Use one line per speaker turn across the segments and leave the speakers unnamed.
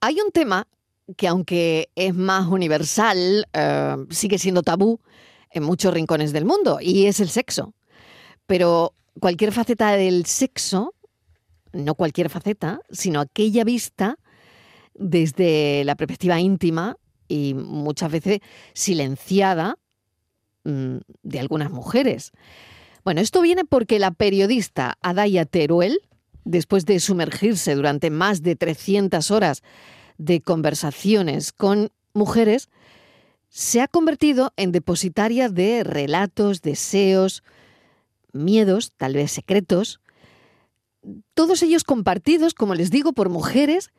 Hay un tema que aunque es más universal, eh, sigue siendo tabú en muchos rincones del mundo, y es el sexo. Pero cualquier faceta del sexo, no cualquier faceta, sino aquella vista desde la perspectiva íntima y muchas veces silenciada mm, de algunas mujeres. Bueno, esto viene porque la periodista Adaya Teruel, después de sumergirse durante más de 300 horas de conversaciones con mujeres, se ha convertido en depositaria de relatos, deseos, miedos, tal vez secretos, todos ellos compartidos, como les digo, por mujeres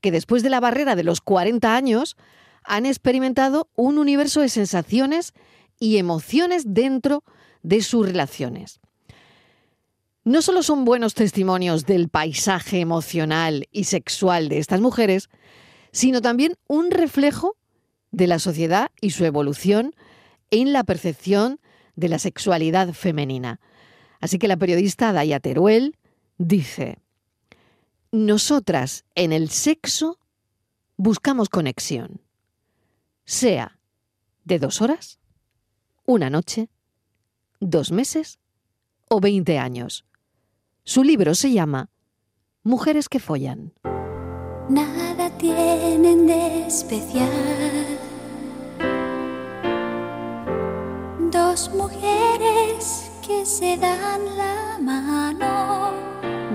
que después de la barrera de los 40 años han experimentado un universo de sensaciones y emociones dentro de sus relaciones. No solo son buenos testimonios del paisaje emocional y sexual de estas mujeres, sino también un reflejo de la sociedad y su evolución en la percepción de la sexualidad femenina. Así que la periodista Daya Teruel dice, nosotras en el sexo buscamos conexión, sea de dos horas, una noche, dos meses o veinte años. Su libro se llama Mujeres que follan.
Nada tienen de especial. Dos mujeres que se dan la mano.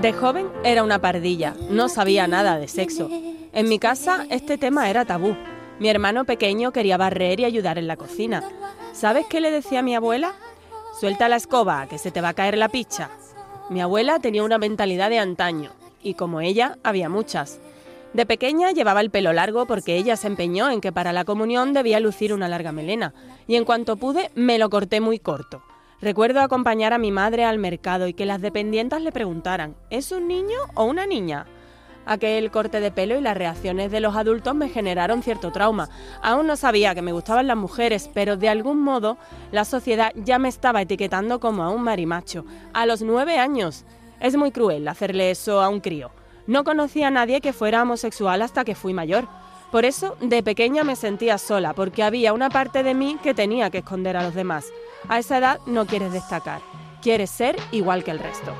De joven era una pardilla, no sabía nada de sexo. En mi casa este tema era tabú. Mi hermano pequeño quería barrer y ayudar en la cocina. ¿Sabes qué le decía a mi abuela? Suelta la escoba, que se te va a caer la picha. Mi abuela tenía una mentalidad de antaño, y como ella, había muchas. De pequeña llevaba el pelo largo porque ella se empeñó en que para la comunión debía lucir una larga melena, y en cuanto pude me lo corté muy corto. Recuerdo acompañar a mi madre al mercado y que las dependientas le preguntaran, ¿es un niño o una niña? Aquel corte de pelo y las reacciones de los adultos me generaron cierto trauma. Aún no sabía que me gustaban las mujeres, pero de algún modo la sociedad ya me estaba etiquetando como a un marimacho. A los nueve años. Es muy cruel hacerle eso a un crío. No conocía a nadie que fuera homosexual hasta que fui mayor. Por eso, de pequeña me sentía sola, porque había una parte de mí que tenía que esconder a los demás. A esa edad no quieres destacar, quieres ser igual que el resto.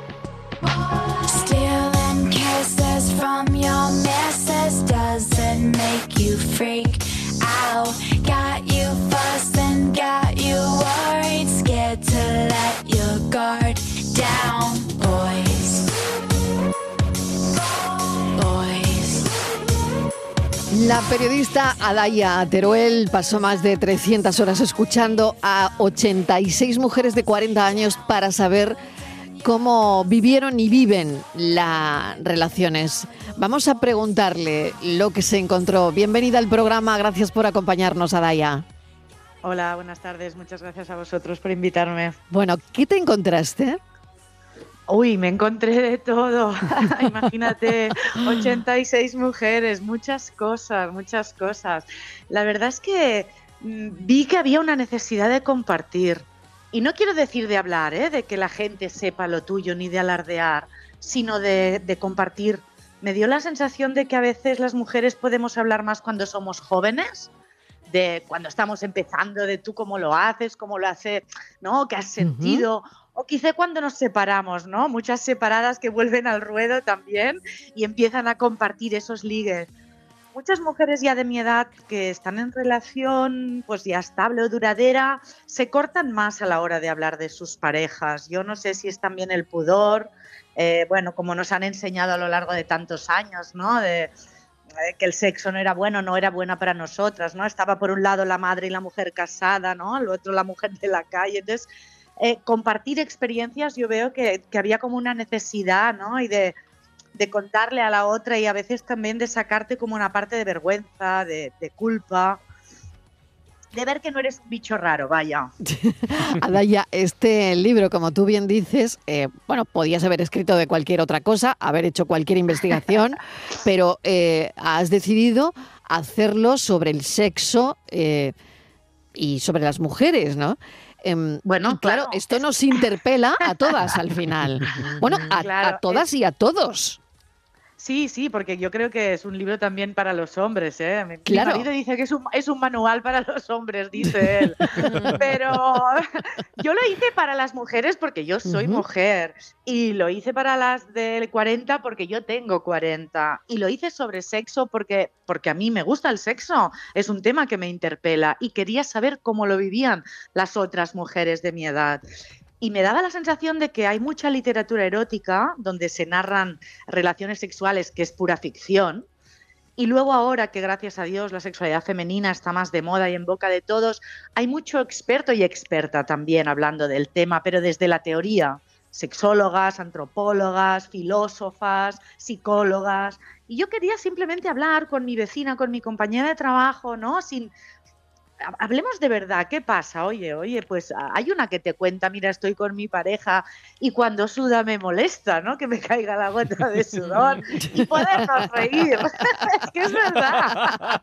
La periodista Adaya Teruel pasó más de 300 horas escuchando a 86 mujeres de 40 años para saber cómo vivieron y viven las relaciones. Vamos a preguntarle lo que se encontró. Bienvenida al programa, gracias por acompañarnos, Adaya.
Hola, buenas tardes, muchas gracias a vosotros por invitarme.
Bueno, ¿qué te encontraste?
Uy, me encontré de todo. Imagínate, 86 mujeres, muchas cosas, muchas cosas. La verdad es que mm, vi que había una necesidad de compartir y no quiero decir de hablar, ¿eh? de que la gente sepa lo tuyo, ni de alardear, sino de, de compartir. Me dio la sensación de que a veces las mujeres podemos hablar más cuando somos jóvenes, de cuando estamos empezando, de tú cómo lo haces, cómo lo haces, ¿no? ¿Qué has sentido? O quizá cuando nos separamos, ¿no? Muchas separadas que vuelven al ruedo también y empiezan a compartir esos ligues muchas mujeres ya de mi edad que están en relación pues ya estable o duradera se cortan más a la hora de hablar de sus parejas. Yo no sé si es también el pudor, eh, bueno, como nos han enseñado a lo largo de tantos años, ¿no? De, que el sexo no era bueno, no era buena para nosotras, ¿no? Estaba por un lado la madre y la mujer casada, ¿no? Al otro la mujer de la calle. Entonces, eh, compartir experiencias yo veo que, que había como una necesidad, ¿no? Y de, de contarle a la otra y a veces también de sacarte como una parte de vergüenza, de, culpa, de ver que no eres un bicho raro, vaya.
Adaya, este libro, como tú bien dices, eh, bueno, podías haber escrito de cualquier otra cosa, haber hecho cualquier investigación, pero eh, has decidido hacerlo sobre el sexo eh, y sobre las mujeres, ¿no? Em, bueno, claro, esto nos interpela a todas al final. Bueno, a todas y a todos.
Sí, sí, porque yo creo que es un libro también para los hombres. ¿eh? Mi
Claro.
marido dice que es un, es un manual para los hombres, dice él. Pero yo lo hice para las mujeres porque yo soy mujer. Y lo hice para las del 40 porque yo tengo 40. Y lo hice sobre sexo porque, porque a mí me gusta el sexo. Es un tema que me interpela. Y quería saber cómo lo vivían las otras mujeres de mi edad. Y me daba la sensación de que hay mucha literatura erótica donde se narran relaciones sexuales que es pura ficción. Y luego ahora que gracias a Dios la sexualidad femenina está más de moda y en boca de todos, hay mucho experto y experta también hablando del tema, pero desde la teoría. Sexólogas, antropólogas, filósofas, psicólogas. Y yo quería simplemente hablar con mi vecina, con mi compañera de trabajo, ¿no? Sin, hablemos de verdad, ¿qué pasa? Oye, oye, pues ah, hay una que te cuenta, mira, estoy con mi pareja y cuando suda me molesta, ¿no? Que me caiga la gota de sudor y podernos reír. es que es verdad.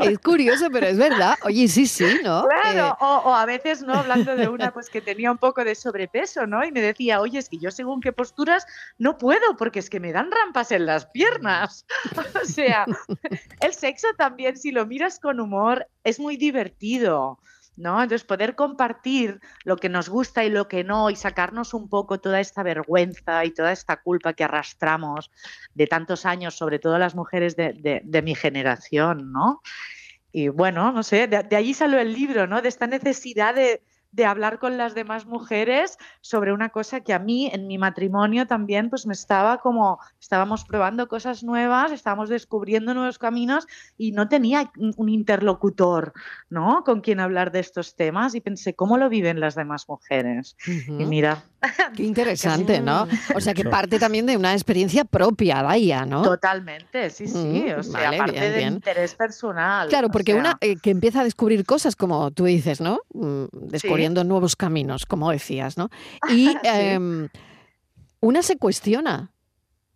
Es curioso, pero es verdad. Oye, sí, sí, ¿no?
Claro,
Eh,
o, o a veces, ¿no? Hablando de una pues que tenía un poco de sobrepeso, ¿no? Y me decía, oye, es que yo según qué posturas no puedo porque es que me dan rampas en las piernas. o sea, el sexo también, si lo miras con humor, es muy divertido. ¿No? Entonces, poder compartir lo que nos gusta y lo que no, y sacarnos un poco toda esta vergüenza y toda esta culpa que arrastramos de tantos años, sobre todo las mujeres de, de- mi generación, ¿no? Y bueno, no sé, de, de allí salió el libro, ¿no? De esta necesidad de, de hablar con las demás mujeres sobre una cosa que a mí en mi matrimonio también pues me estaba como, estábamos probando cosas nuevas, estábamos descubriendo nuevos caminos y no tenía un interlocutor, ¿no? Con quien hablar de estos temas y pensé, ¿cómo lo viven las demás mujeres? Y mira,
Qué interesante, ¿no? O sea, que parte también de una experiencia propia, vaya, ¿no?
totalmente, sí, sí,
Mm,
o sea,
vale,
aparte
bien,
del
bien.
interés personal.
Claro,
o
porque
sea,
una eh, que empieza a descubrir cosas, como tú dices, ¿no? Mm, Descubriendo nuevos caminos, como decías, ¿no? Y
Sí.
em, una se cuestiona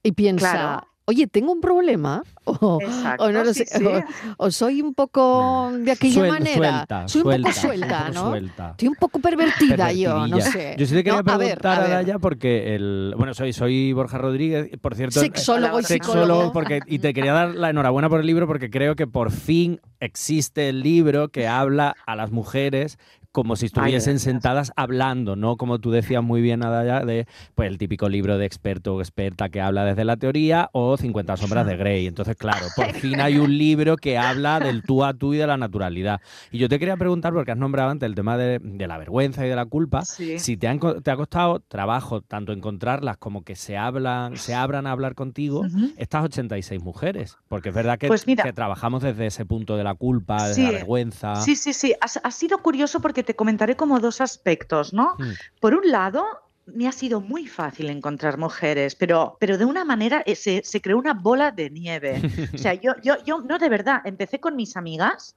y piensa,
Claro.
Oye, ¿tengo un problema? O,
Exacto,
o no lo
sí,
sé,
sí.
o, o soy un poco de aquella
Suel-
manera.
Suelta,
soy un
suelta,
poco suelta,
un poco
¿no?
suelta.
Estoy un poco pervertida yo, no sé.
Yo sí te quería
¿no? A ver,
preguntar
a ver.
Daya porque el bueno soy soy Borja Rodríguez, por cierto,
Sexólogo y psicólogo.
porque y te quería dar la enhorabuena por el libro porque creo que por fin existe el libro que habla a las mujeres como si estuviesen sentadas hablando, ¿no? Como tú decías muy bien, Adaya, de pues el típico libro de experto o experta que habla desde la teoría o 50 sombras de Grey. Entonces, claro, por fin hay un libro que habla del tú a tú y de la naturalidad. Y yo te quería preguntar, porque has nombrado antes el tema de, de la vergüenza y de la culpa,
Sí.
si te, han te ha costado trabajo tanto encontrarlas como que se hablan, se abran a hablar contigo,
Ujú.
estas 86 mujeres. Porque es verdad que,
Pues mira.
que trabajamos desde ese punto de la culpa, de
Sí.
la vergüenza.
Sí, sí, sí. Ha, ha sido curioso porque te comentaré como dos aspectos, ¿no?
Mm.
Por un lado, me ha sido muy fácil encontrar mujeres, pero, pero de una manera eh, se, se creó una bola de nieve. O sea, yo, yo, yo, no, de verdad, empecé con mis amigas,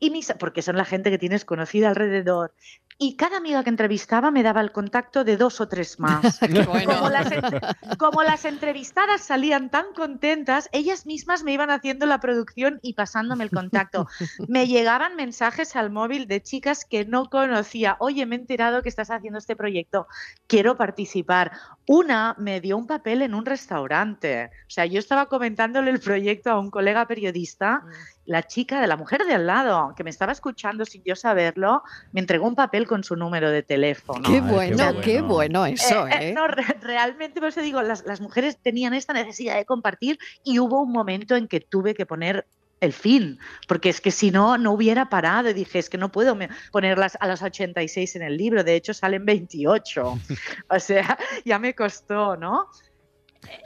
y mis, porque son la gente que tienes conocida alrededor, y cada amiga que entrevistaba me daba el contacto de dos o tres más.
Bueno.
Como las, entre- como las entrevistadas salían tan contentas, ellas mismas me iban haciendo la producción y pasándome el contacto. Me llegaban mensajes al móvil de chicas que no conocía. Oye, me he enterado que estás haciendo este proyecto, quiero participar. Una me dio un papel en un restaurante. O sea, yo estaba comentándole el proyecto a un colega periodista la chica de la mujer de al lado, que me estaba escuchando sin yo saberlo, me entregó un papel con su número de teléfono.
Qué
Ay, qué
bueno, qué
bueno.
bueno eso,
Eh, eh,
¿eh?
no, re- realmente, por eso digo, las, las mujeres tenían esta necesidad de compartir y hubo un momento en que tuve que poner el fin, porque es que si no, no hubiera parado y dije, es que no puedo ponerlas a las 86 en el libro, de hecho salen 28, o sea, ya me costó, ¿no?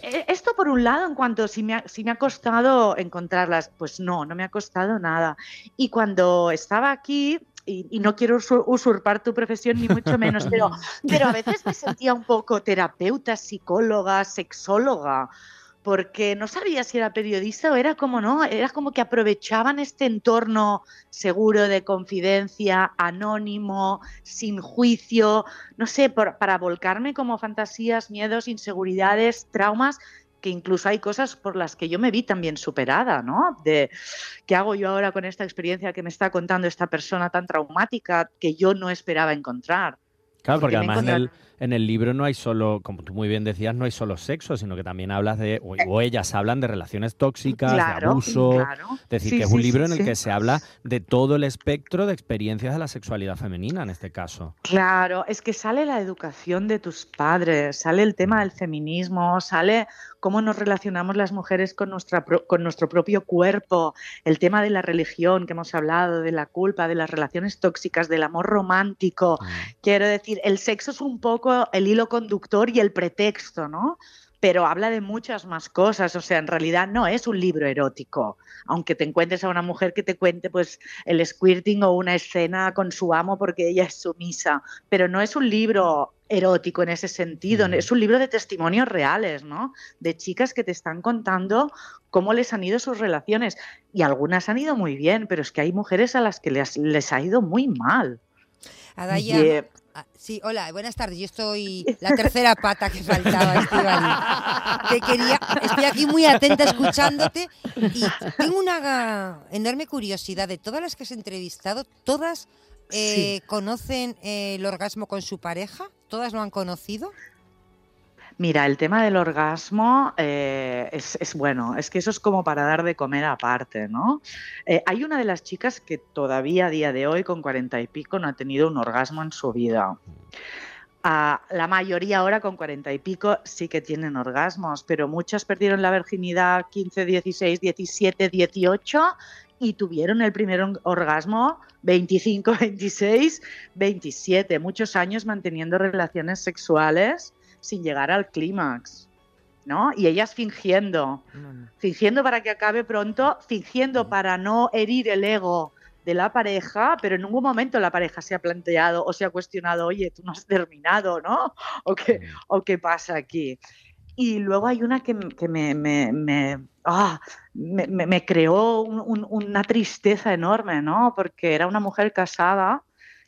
Eh, Esto por un lado, en cuanto si me, ha, si me ha costado encontrarlas, pues no, no me ha costado nada. Y cuando estaba aquí, y, y no quiero usur- usurpar tu profesión ni mucho menos, pero, pero a veces me sentía un poco terapeuta, psicóloga, sexóloga, porque no sabía si era periodista o era como no, era como que aprovechaban este entorno seguro de confidencia, anónimo, sin juicio, no sé, por- para volcarme como fantasías, miedos, inseguridades, traumas que incluso hay cosas por las que yo me vi también superada, ¿no? De qué hago yo ahora con esta experiencia que me está contando esta persona tan traumática que yo no esperaba encontrar.
Claro, porque, además en el, en el libro no hay solo, como tú muy bien decías, no hay solo sexo, sino que también hablas de, o, o ellas hablan de relaciones tóxicas, de abuso.
claro.
Es decir,
Sí,
que es
sí,
un libro
sí,
en el que se habla de todo el espectro de experiencias de la sexualidad femenina, en este caso.
Claro, es que sale la educación de tus padres, sale el tema del feminismo, sale cómo nos relacionamos las mujeres con, nuestra con nuestro propio cuerpo, el tema de la religión que hemos hablado, de la culpa, de las relaciones tóxicas, del amor romántico.
Mm.
Quiero decir, el sexo es un poco el hilo conductor y el pretexto, ¿no? Pero habla de muchas más cosas, o sea, en realidad no es un libro erótico, aunque te encuentres a una mujer que te cuente pues el squirting o una escena con su amo porque ella es sumisa, pero no es un libro erótico en ese sentido,
Ujú.
es un libro de testimonios reales, ¿no? De chicas que te están contando cómo les han ido sus relaciones y algunas han ido muy bien, pero es que hay mujeres a las que les, les ha ido muy mal.
Adaya,
Y, eh,
ah, sí, hola, buenas tardes. Yo estoy la tercera pata que faltaba. Te quería, estoy aquí muy atenta escuchándote y tengo una enorme curiosidad de todas las que has entrevistado, todas eh, conocen eh, el orgasmo con su pareja, todas lo han conocido.
Mira, el tema del orgasmo eh, es, bueno, es que eso es como para dar de comer aparte, ¿no? Eh, hay una de las chicas que todavía a día de hoy, con cuarenta y pico, no ha tenido un orgasmo en su vida. La mayoría ahora con cuarenta y pico sí que tienen orgasmos, pero muchas perdieron la virginidad 15, 16, 17, 18 y tuvieron el primer or- orgasmo 25, 26, 27, muchos años manteniendo relaciones sexuales sin llegar al clímax, ¿no? Y ellas fingiendo, fingiendo para que acabe pronto, fingiendo para no herir el ego de la pareja, pero en ningún momento la pareja se ha planteado o se ha cuestionado, oye, tú no has terminado, ¿no? ¿O qué, o qué pasa aquí? Y luego hay una que, que me, me, me, ah, me- me- me creó un- un- una tristeza enorme, ¿no? Porque era una mujer casada,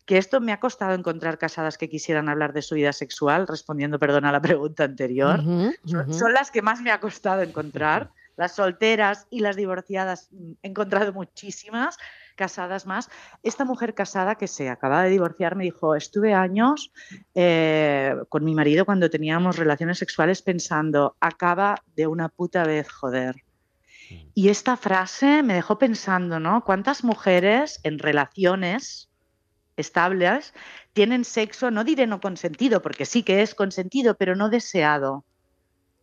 que esto me ha costado encontrar casadas que quisieran hablar de su vida sexual, respondiendo, perdón, a la pregunta anterior. Son, las que más me ha costado encontrar. Las solteras y las divorciadas mm, he encontrado muchísimas, casadas más. Esta mujer casada que se acaba de divorciar me dijo, estuve años eh, con mi marido cuando teníamos relaciones sexuales pensando, acaba de una puta vez, joder. Y esta frase me dejó pensando, ¿no? ¿Cuántas mujeres en relaciones estables tienen sexo, no diré no consentido, porque sí que es consentido, pero no deseado?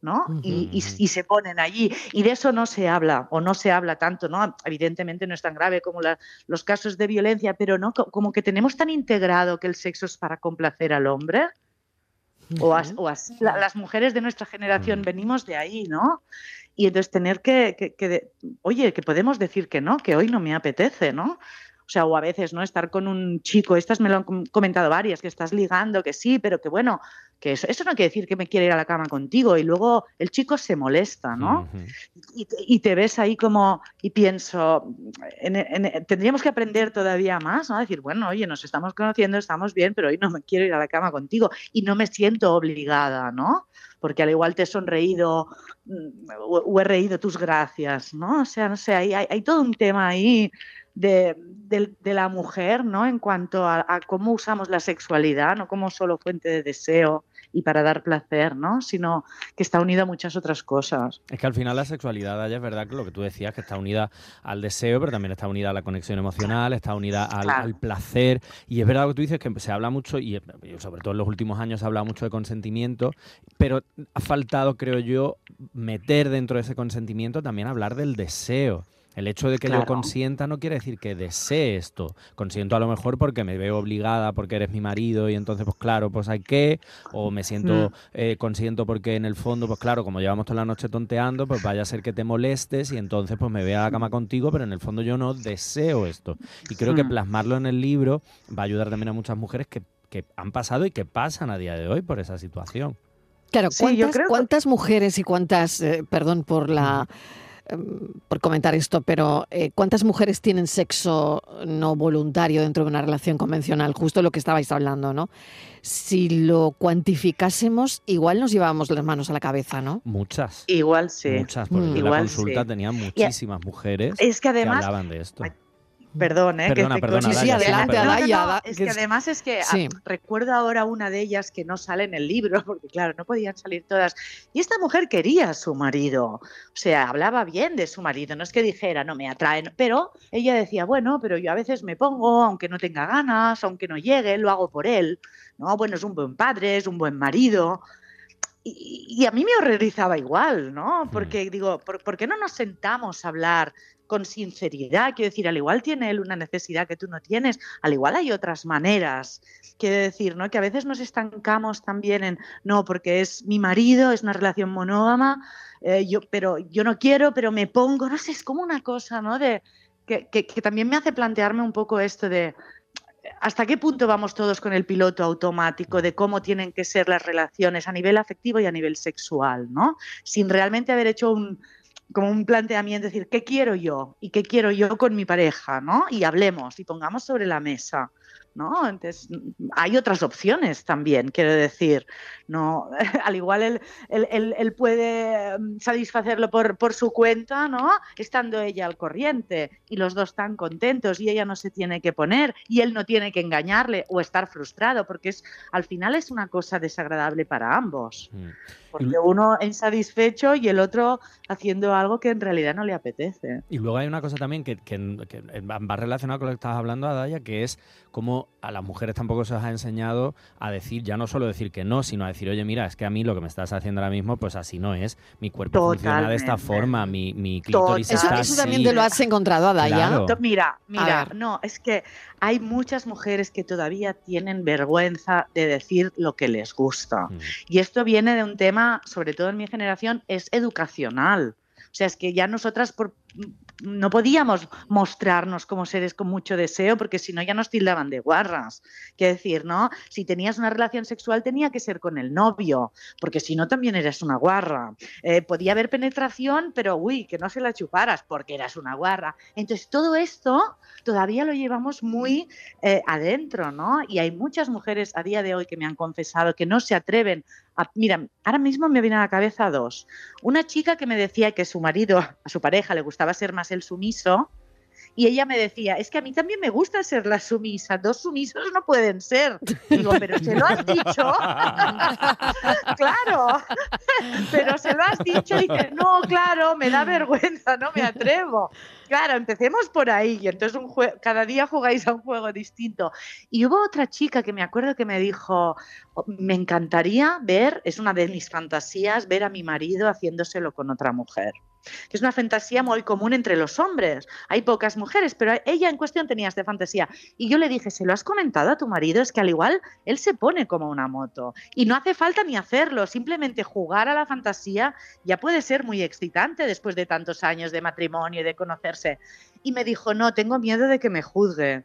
¿no? Y, y-
Ujú.
y se ponen allí. Y de eso no se habla, o no se habla tanto, ¿no? Evidentemente no es tan grave como la- los casos de violencia, pero no, Co- como que tenemos tan integrado que el sexo es para complacer al hombre, o, as- o así la- las mujeres de nuestra generación
Mm.
venimos de ahí, ¿no? Y entonces tener que, que- que de- oye, que podemos decir que no, que hoy no me apetece, ¿no? O sea, o a veces, ¿no? Estar con un chico, estas me lo han com- comentado varias, que estás ligando, que sí, pero que bueno, que eso, eso no quiere decir que me quiera ir a la cama contigo y luego el chico se molesta, ¿no?
Ujú.
y, te- y te ves ahí como, y pienso, en- en- tendríamos que aprender todavía más, ¿no? Decir, bueno, oye, nos estamos conociendo, estamos bien, pero hoy no me quiero ir a la cama contigo y no me siento obligada, ¿no? Porque al igual te he sonreído mm, o, o he reído tus gracias, ¿no? O sea, no sé, hay, hay, hay todo un tema ahí de, de- de la mujer, ¿no? En cuanto a, a cómo usamos la sexualidad, no como solo fuente de deseo y para dar placer, ¿no? Sino que está unido a muchas otras cosas.
Es que al final la sexualidad, Aya, es verdad que lo que tú decías, que está unida al deseo, pero también está unida a la conexión emocional, está unida al,
Claro.
al placer. Y es verdad lo que tú dices, que se habla mucho, y sobre todo en los últimos años se habla mucho de consentimiento, pero ha faltado, creo yo, meter dentro de ese consentimiento también hablar del deseo. El hecho de que yo consienta no quiere decir que desee esto. Consiento a lo mejor porque me veo obligada, porque eres mi marido y entonces, pues claro, pues hay que. O me siento
Mm.
eh, consiento porque en el fondo, pues claro, como llevamos toda la noche tonteando, pues vaya a ser que te molestes y entonces pues me vea a la cama contigo, pero en el fondo yo no deseo esto. Y creo que
Mm.
plasmarlo en el libro va a ayudar también a muchas mujeres que, que han pasado y que pasan a día de hoy por esa situación.
Claro,
Sí, yo
¿cuántas,
creo que-
cuántas mujeres y cuántas, eh, perdón por la por comentar esto, pero eh, ¿cuántas mujeres tienen sexo no voluntario dentro de una relación convencional? Justo lo que estabais hablando, ¿no? Si lo cuantificásemos, igual nos llevábamos las manos a la cabeza, ¿no?
Muchas.
Igual sí.
Muchas, porque
Mm.
en la
Igual
consulta
sí.
tenía muchísimas mujeres
Es que
que
además
hablaban de esto.
Perdón, ¿eh?
Perdona,
que
perdona.
Sí, sí, adelante,
No, no, no,
Adaya.
Es
que
además es que ah, recuerdo ahora una de ellas que no sale en el libro, porque claro, no podían salir todas. Y esta mujer quería a su marido, o sea, hablaba bien de su marido, no es que dijera, no me atraen, pero ella decía, bueno, pero yo a veces me pongo, aunque no tenga ganas, aunque no llegue, lo hago por él, ¿no? Bueno, es un buen padre, es un buen marido. Y, y a mí me horrorizaba igual, ¿no? Porque digo, ¿por, por qué no nos sentamos a hablar con sinceridad? Quiero decir, al igual tiene él una necesidad que tú no tienes, al igual hay otras maneras. Quiero decir, ¿no? Que a veces nos estancamos también en, no, porque es mi marido, es una relación monógama, eh, yo, pero yo no quiero, pero me pongo, no sé, es como una cosa, ¿no? De, que, que- también me hace plantearme un poco esto de, ¿Hasta qué punto vamos todos con el piloto automático de cómo tienen que ser las relaciones a nivel afectivo y a nivel sexual, ¿no? Sin realmente haber hecho un como un planteamiento, decir, ¿qué quiero yo? ¿Y qué quiero yo con mi pareja? ¿no? Y hablemos y pongamos sobre la mesa. ¿No? Entonces, hay otras opciones también, quiero decir. No, al igual él, él, él, él puede mm, satisfacerlo por, por su cuenta, ¿no? Estando ella al corriente y los dos están contentos y ella no se tiene que poner y él no tiene que engañarle o estar frustrado, porque es, al final es una cosa desagradable para ambos.
Mm.
Porque uno insatisfecho y el otro haciendo algo que en realidad no le apetece.
Y luego hay una cosa también que, que, que va relacionada con lo que estabas hablando, Adaya, que es cómo a las mujeres tampoco se os ha enseñado a decir, ya no solo decir que no, sino a decir, oye, mira, es que a mí lo que me estás haciendo ahora mismo, pues así no es. Mi cuerpo
Totalmente.
funciona de esta forma, mi, mi clítoris
Eso,
está
eso
así.
también te lo has encontrado, Adaya.
Claro.
Mira, mira, no, es que hay muchas mujeres que todavía tienen vergüenza de decir lo que les gusta.
Mm.
Y esto viene de un tema, sobre todo en mi generación, es educacional. O sea, es que ya nosotras por- no podíamos mostrarnos como seres con mucho deseo, porque si no ya nos tildaban de guarras. Quiero decir, ¿no? Si tenías una relación sexual tenía que ser con el novio, porque si no también eras una guarra. Eh, podía haber penetración, pero uy, que no se la chuparas, porque eras una guarra. Entonces todo esto todavía lo llevamos muy eh, adentro, ¿no? Y hay muchas mujeres a día de hoy que me han confesado que no se atreven. Mira, ahora mismo me viene a la cabeza dos. Una chica que me decía que su marido, a su pareja, le gustaba ser más el sumiso. Y ella me decía, es que a mí también me gusta ser la sumisa, dos sumisos no pueden ser. Digo, pero se lo has dicho. claro, pero se lo has dicho y dice, no, claro, me da vergüenza, no me atrevo. Claro, empecemos por ahí y entonces un cada día jugáis a un juego distinto. Y hubo otra chica que me acuerdo que me dijo, "Oh, me encantaría ver, es una de mis fantasías, ver a mi marido haciéndoselo con otra mujer. Que es una fantasía muy común entre los hombres. Hay pocas mujeres, pero ella en cuestión tenía esta fantasía. Y yo le dije, ¿se lo has comentado a tu marido? Es que al igual él se pone como una moto. Y no hace falta ni hacerlo, simplemente jugar a la fantasía ya puede ser muy excitante después de tantos años de matrimonio y de conocerse. Y me dijo, no, tengo miedo de que me juzgue,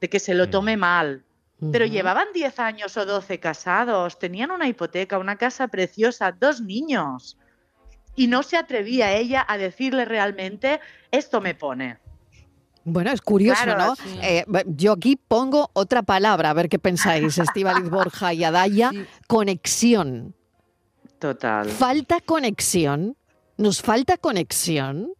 de que se lo tome mal. Pero llevaban 10 años o 12 casados, tenían una hipoteca, una casa preciosa, dos niños. Y no se atrevía ella a decirle realmente, esto me pone.
Bueno, es curioso,
Claro,
¿no?
sí.
Eh, yo aquí pongo otra palabra, a ver qué pensáis, Estíbaliz Borja y Adaya.
Sí.
Conexión.
Total.
¿Falta conexión? ¿Nos falta conexión?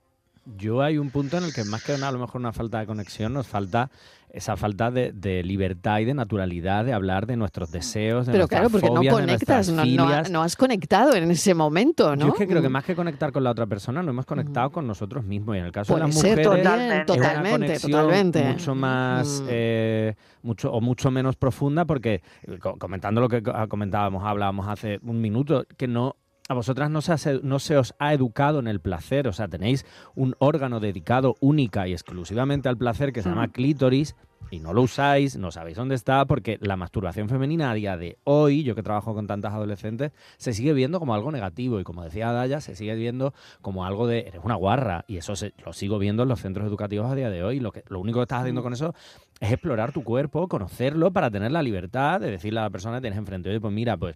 Yo hay un punto en el que más que una, a lo mejor una falta de conexión, nos falta esa falta de, de libertad y de naturalidad de hablar de nuestros deseos, de
Pero claro, porque no
fobias,
conectas, no, no,
filias.
no has conectado en ese momento, ¿no?
Yo es que creo que más que conectar con la otra persona, no hemos conectado con nosotros mismos. Y en el caso
Puede
de las
ser
mujeres,
Totalmente.
es una
totalmente, totalmente.
mucho más
Mm.
eh, mucho o mucho menos profunda porque eh, co- comentando lo que co- comentábamos hablábamos hace un minuto que no a vosotras no se, no se os ha educado en el placer, o sea, tenéis un órgano dedicado única y exclusivamente al placer que se llama clítoris y no lo usáis, no sabéis dónde está, porque la masturbación femenina a día de hoy, yo que trabajo con tantas adolescentes, se sigue viendo como algo negativo y como decía Daya, se sigue viendo como algo de eres una guarra y eso se- lo sigo viendo en los centros educativos a día de hoy. Lo, que, lo único que estás haciendo con eso es explorar tu cuerpo, conocerlo para tener la libertad de decirle a la persona que tienes enfrente, oye, pues mira, pues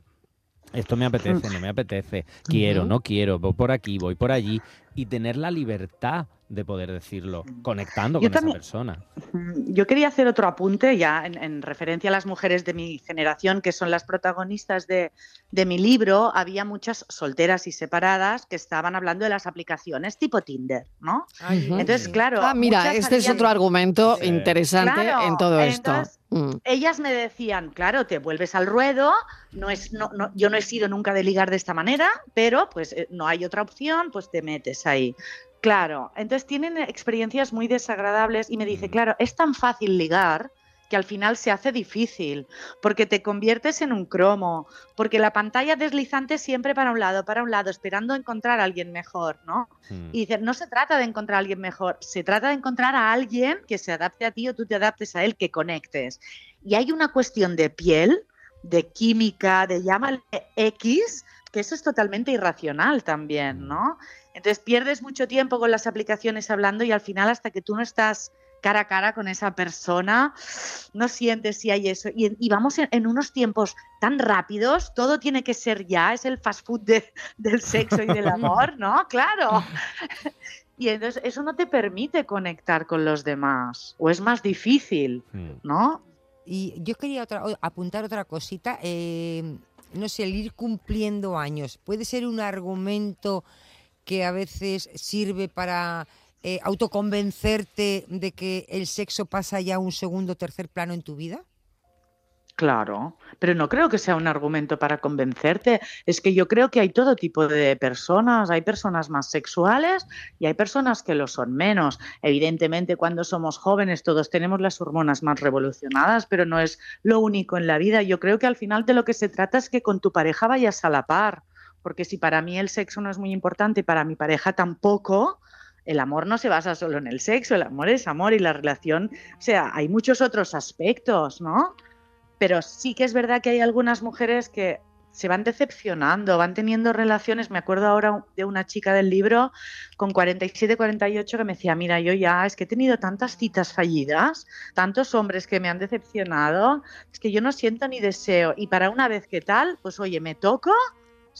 esto me apetece, no me apetece, quiero, no quiero, voy por aquí, voy por allí. Y tener la libertad de poder decirlo, conectando
Yo
con
también-
esa persona.
Mm, Yo quería hacer otro apunte ya en, en referencia a las mujeres de mi generación, que son las protagonistas de, de mi libro. Había muchas solteras y separadas que estaban hablando de las aplicaciones tipo Tinder, ¿no?
Ay.
Entonces, claro.
Ah, mira, este es otro argumento
Sí.
interesante
Claro,
en todo esto.
entonces,
Mm.
ellas me decían, claro, te vuelves al ruedo, no es, no, no- yo no he sido nunca de ligar de esta manera, pero pues eh, no hay otra opción, pues te metes ahí. Claro, entonces tienen experiencias muy desagradables y me dice,
Mm.
claro, es tan fácil ligar que al final se hace difícil, porque te conviertes en un cromo, porque la pantalla deslizante siempre para un lado, para un lado, esperando encontrar a alguien mejor, ¿no?
Mm.
Y dice, no se trata de encontrar a alguien mejor, se trata de encontrar a alguien que se adapte a ti o tú te adaptes a él, que conectes. Y hay una cuestión de piel, de química, de llámale X, que eso es totalmente irracional también, ¿no? Entonces pierdes mucho tiempo con las aplicaciones hablando y al final hasta que tú no estás cara a cara con esa persona, no sientes si hay eso. Y, y vamos en, en unos tiempos tan rápidos, todo tiene que ser ya, es el fast food de- del sexo y del amor, ¿no? Claro. Y entonces eso no te permite conectar con los demás, o es más difícil,
Mm.
¿no?
Y yo quería otra- apuntar otra cosita. eh, no sé, el ir cumpliendo años puede ser un argumento que a veces sirve para eh, autoconvencerte de que el sexo pasa ya a un segundo tercer plano en tu vida.
Claro, pero no creo que sea un argumento para convencerte. Es que yo creo que hay todo tipo de personas. Hay personas más sexuales y hay personas que lo son menos. Evidentemente, cuando somos jóvenes todos tenemos las hormonas más revolucionadas, pero no es lo único en la vida. Yo creo que al final de lo que se trata es que con tu pareja vayas a la par. Porque si para mí el sexo no es muy importante para mi pareja tampoco, el amor no se basa solo en el sexo, el amor es amor y la relación, o sea, hay muchos otros aspectos, ¿no? Pero sí que es verdad que hay algunas mujeres que se van decepcionando, van teniendo relaciones. Me acuerdo ahora de una chica del libro con 47, 48 que me decía, mira, yo ya es que he tenido tantas citas fallidas, tantos hombres que me han decepcionado, es que yo no siento ni deseo. Y para una vez que tal, pues oye, me toco,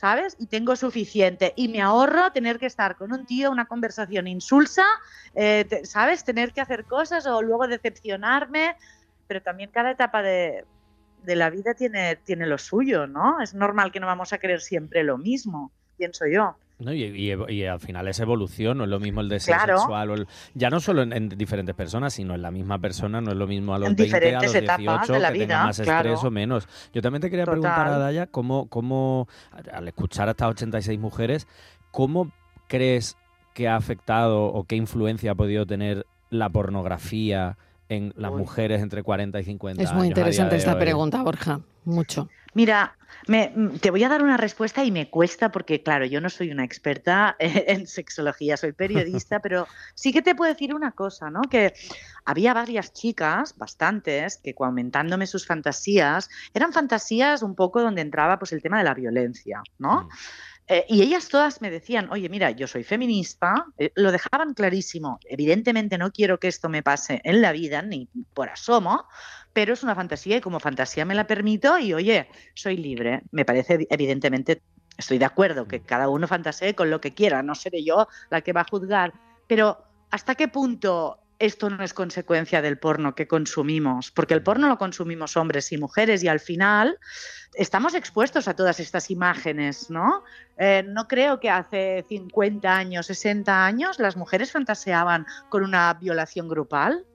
¿sabes? Y tengo suficiente. Y me ahorro tener que estar con un tío, una conversación insulsa, eh, ¿sabes? Tener que hacer cosas o luego decepcionarme. Pero también cada etapa de, de la vida tiene, tiene lo suyo, ¿no? Es normal que no vamos a querer siempre lo mismo, pienso yo.
No, y, y evo- y al final es evolución, no es lo mismo el deseo
Claro.
sexual, o el- ya no solo en, en diferentes personas, sino en la misma persona, no es lo mismo a los
En
20, a
diferentes
los
etapas
18,
de la
que tenga
vida,
más
claro.
estrés o menos. Yo también te quería
Total.
preguntar a Daya, ¿cómo, cómo, al escuchar a estas 86 mujeres, ¿cómo crees que ha afectado o qué influencia ha podido tener la pornografía en las
Uy.
mujeres entre 40 y 50
Es
años?
muy
a día
interesante esta
hoy?
pregunta, Borja. Mucho.
Mira, me- te voy a dar una respuesta y me cuesta porque, claro, yo no soy una experta en sexología, soy periodista, pero sí que te puedo decir una cosa, ¿no? Que había varias chicas, bastantes, que aumentándome sus fantasías, eran fantasías un poco donde entraba pues el tema de la violencia, ¿no?
Mm.
Eh, y ellas todas me decían, oye, mira, yo soy feminista, eh, lo dejaban clarísimo, evidentemente no quiero que esto me pase en la vida, ni por asomo, pero es una fantasía y como fantasía me la permito y, oye, soy libre. Me parece, evi- evidentemente, estoy de acuerdo que cada uno fantasee con lo que quiera, no seré yo la que va a juzgar, pero ¿hasta qué punto esto no es consecuencia del porno que consumimos? Porque el porno lo consumimos hombres y mujeres y al final estamos expuestos a todas estas imágenes, ¿no? Eh, no creo que hace 50 años, 60 años las mujeres fantaseaban con una violación grupal.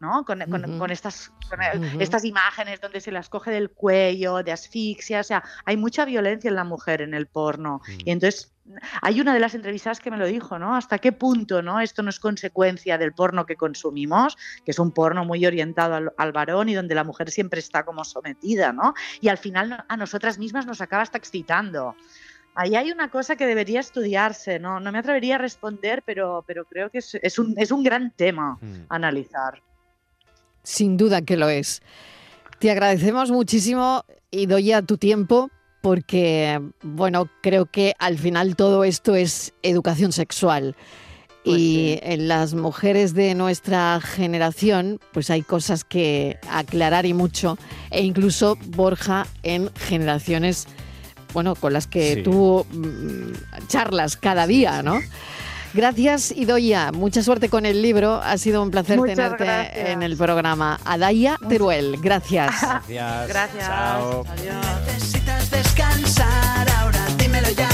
¿No? Con, con-
Ujú.
con estas, con, eh, estas imágenes donde se las coge del cuello, de asfixia, o sea, hay mucha violencia en la mujer en el porno.
Mm.
Y entonces hay una de las entrevistas que me lo dijo, ¿no? ¿Hasta qué punto, ¿no? Esto no es consecuencia del porno que consumimos, que es un porno muy orientado al, al varón y donde la mujer siempre está como sometida, ¿no? Y al final a nosotras mismas nos acaba hasta excitando. Ahí hay una cosa que debería estudiarse, ¿no? No me atrevería a responder, pero, pero creo que es, es un, es un gran tema
Mm.
analizar.
Sin duda que lo es. Te agradecemos muchísimo, Idoya, tu tiempo, porque, bueno, creo que al final todo esto es educación sexual.
Pues
y
sí.
en las mujeres de nuestra generación, pues hay cosas que aclarar y mucho. E incluso, Borja, en generaciones, bueno, con las que
Sí.
tú mm, charlas cada día, ¿no? Gracias, Idoia. Mucha suerte con el libro. Ha sido un placer
Muchas
tenerte
gracias.
en el programa. Adaya Teruel, gracias.
Gracias.
Gracias.
Chao.
Adiós.
Necesitas descansar ahora, dímelo ya.